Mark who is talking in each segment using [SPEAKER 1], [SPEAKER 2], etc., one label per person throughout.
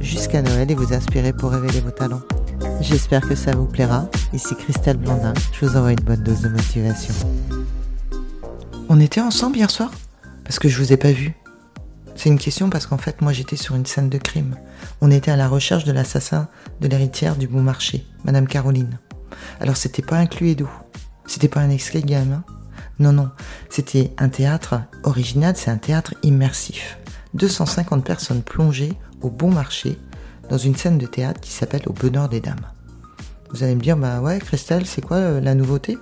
[SPEAKER 1] jusqu'à Noël et vous inspirer pour révéler vos talents. J'espère que ça vous plaira. Ici Christelle Blandin, je vous envoie une bonne dose de motivation. On était ensemble hier soir? Parce que je vous ai pas vu. C'est une question parce qu'en fait, moi j'étais sur une scène de crime. On était à la recherche de l'assassin de l'héritière du bon marché, Madame Caroline. Alors c'était pas un Cluedo, c'était pas un extrait game. Hein? non, non, c'était un théâtre original, c'est un théâtre immersif. 250 personnes plongées au bon marché dans une scène de théâtre qui s'appelle Au bonheur des dames. Vous allez me dire, bah ouais, Christelle, c'est quoi euh, la nouveauté?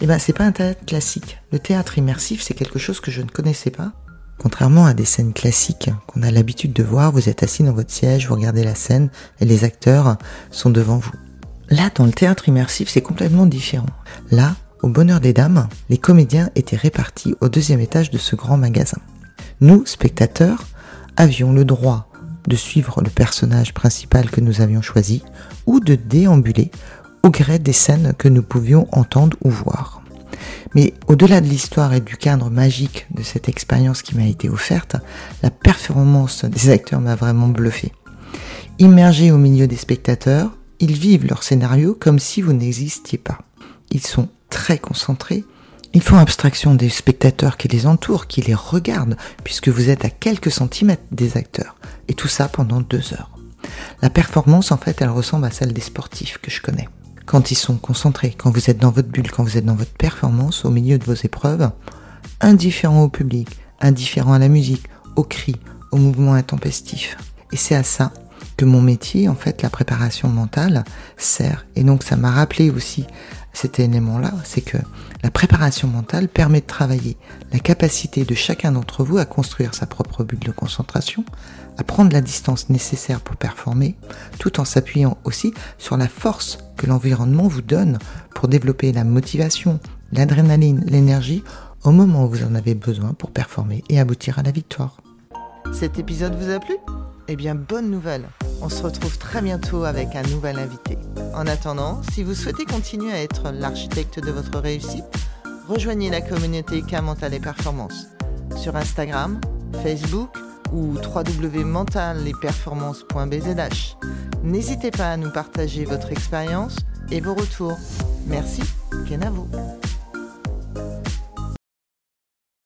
[SPEAKER 1] Eh ben, c'est pas un théâtre classique. Le théâtre immersif, c'est quelque chose que je ne connaissais pas. Contrairement à des scènes classiques qu'on a l'habitude de voir, vous êtes assis dans votre siège, vous regardez la scène et les acteurs sont devant vous. Là, dans le théâtre immersif, c'est complètement différent. Là, au bonheur des dames, les comédiens étaient répartis au deuxième étage de ce grand magasin. Nous, spectateurs, avions le droit de suivre le personnage principal que nous avions choisi ou de déambuler au gré des scènes que nous pouvions entendre ou voir. Mais au-delà de l'histoire et du cadre magique de cette expérience qui m'a été offerte, la performance des acteurs m'a vraiment bluffé. Immergés au milieu des spectateurs, ils vivent leur scénario comme si vous n'existiez pas. Ils sont très concentrés ils font abstraction des spectateurs qui les entourent, qui les regardent, puisque vous êtes à quelques centimètres des acteurs. Et tout ça pendant deux heures. La performance, en fait, elle ressemble à celle des sportifs que je connais. Quand ils sont concentrés, quand vous êtes dans votre bulle, quand vous êtes dans votre performance, au milieu de vos épreuves, indifférent au public, indifférent à la musique, aux cris, aux mouvements intempestifs. Et c'est à ça mon métier, en fait, la préparation mentale, sert. Et donc ça m'a rappelé aussi cet élément-là, c'est que la préparation mentale permet de travailler la capacité de chacun d'entre vous à construire sa propre bulle de concentration, à prendre la distance nécessaire pour performer, tout en s'appuyant aussi sur la force que l'environnement vous donne pour développer la motivation, l'adrénaline, l'énergie au moment où vous en avez besoin pour performer et aboutir à la victoire. Cet épisode vous a plu? Eh bien, bonne nouvelle On se retrouve très bientôt avec un nouvel invité. En attendant, si vous souhaitez continuer à être l'architecte de votre réussite, rejoignez la communauté K et Performance sur Instagram, Facebook ou www.mentalesperformances.bzh. N'hésitez pas à nous partager votre expérience et vos retours. Merci, Kenavo.